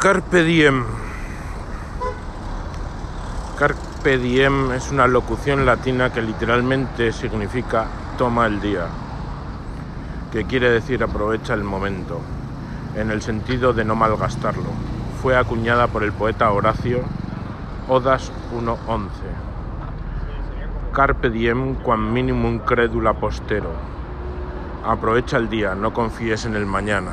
Carpe diem. Carpe diem es una locución latina que literalmente significa toma el día, que quiere decir aprovecha el momento, en el sentido de no malgastarlo. Fue acuñada por el poeta Horacio, Odas 1.11. Carpe diem quam minimum credula postero. Aprovecha el día, no confíes en el mañana.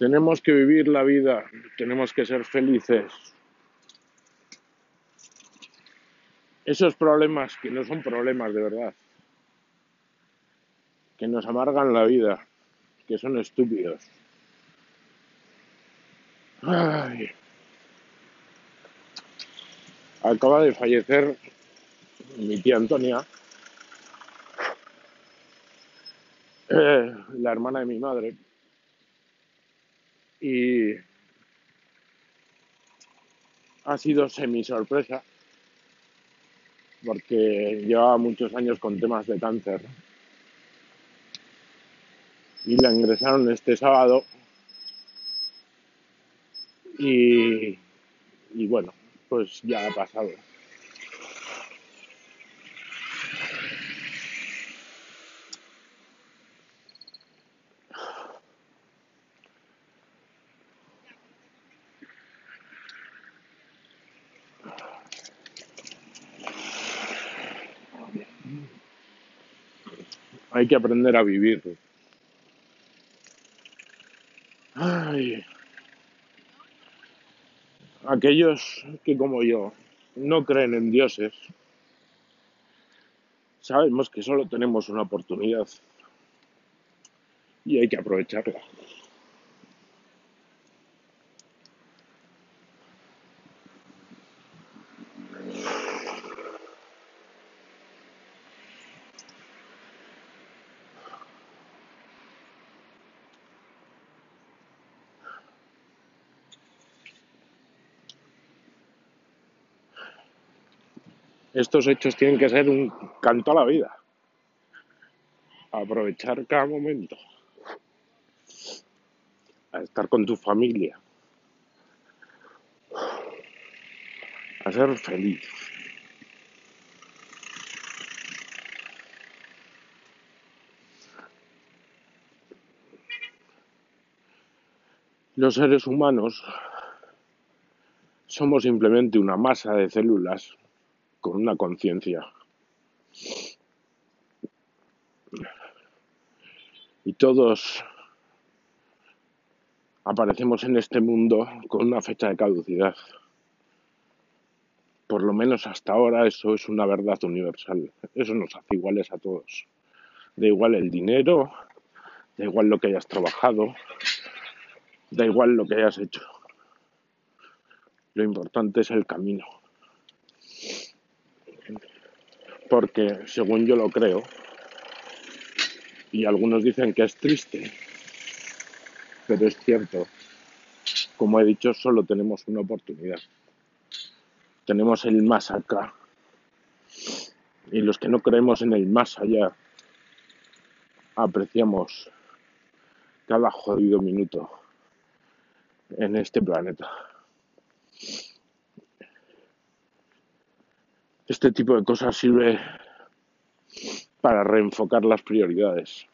Tenemos que vivir la vida, tenemos que ser felices. Esos problemas que no son problemas de verdad, que nos amargan la vida, que son estúpidos. Ay. Acaba de fallecer mi tía Antonia, eh, la hermana de mi madre, y ha sido semi sorpresa porque llevaba muchos años con temas de cáncer y la ingresaron este sábado y, y bueno, pues ya ha pasado. Hay que aprender a vivir. Ay. Aquellos que como yo no creen en dioses, sabemos que solo tenemos una oportunidad y hay que aprovecharla. Estos hechos tienen que ser un canto a la vida. Aprovechar cada momento. A estar con tu familia. A ser feliz. Los seres humanos somos simplemente una masa de células con una conciencia. Y todos aparecemos en este mundo con una fecha de caducidad. Por lo menos hasta ahora eso es una verdad universal. Eso nos hace iguales a todos. Da igual el dinero, da igual lo que hayas trabajado, da igual lo que hayas hecho. Lo importante es el camino. Porque según yo lo creo, y algunos dicen que es triste, pero es cierto, como he dicho, solo tenemos una oportunidad. Tenemos el más acá. Y los que no creemos en el más allá, apreciamos cada jodido minuto en este planeta. Este tipo de cosas sirve para reenfocar las prioridades,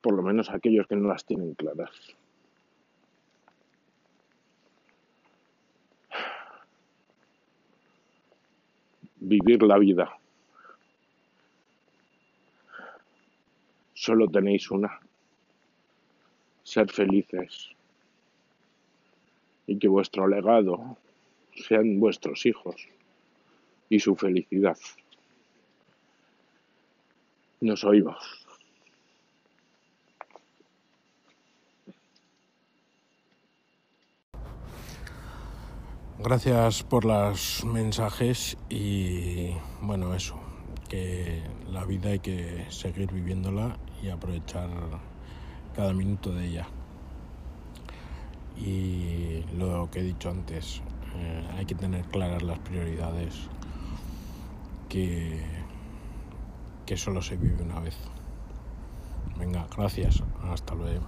por lo menos aquellos que no las tienen claras. Vivir la vida. Solo tenéis una. Ser felices. Y que vuestro legado sean vuestros hijos y su felicidad. Nos oímos. Gracias por los mensajes y bueno, eso, que la vida hay que seguir viviéndola y aprovechar cada minuto de ella. Y lo que he dicho antes, eh, hay que tener claras las prioridades, que, que solo se vive una vez. Venga, gracias. Hasta luego.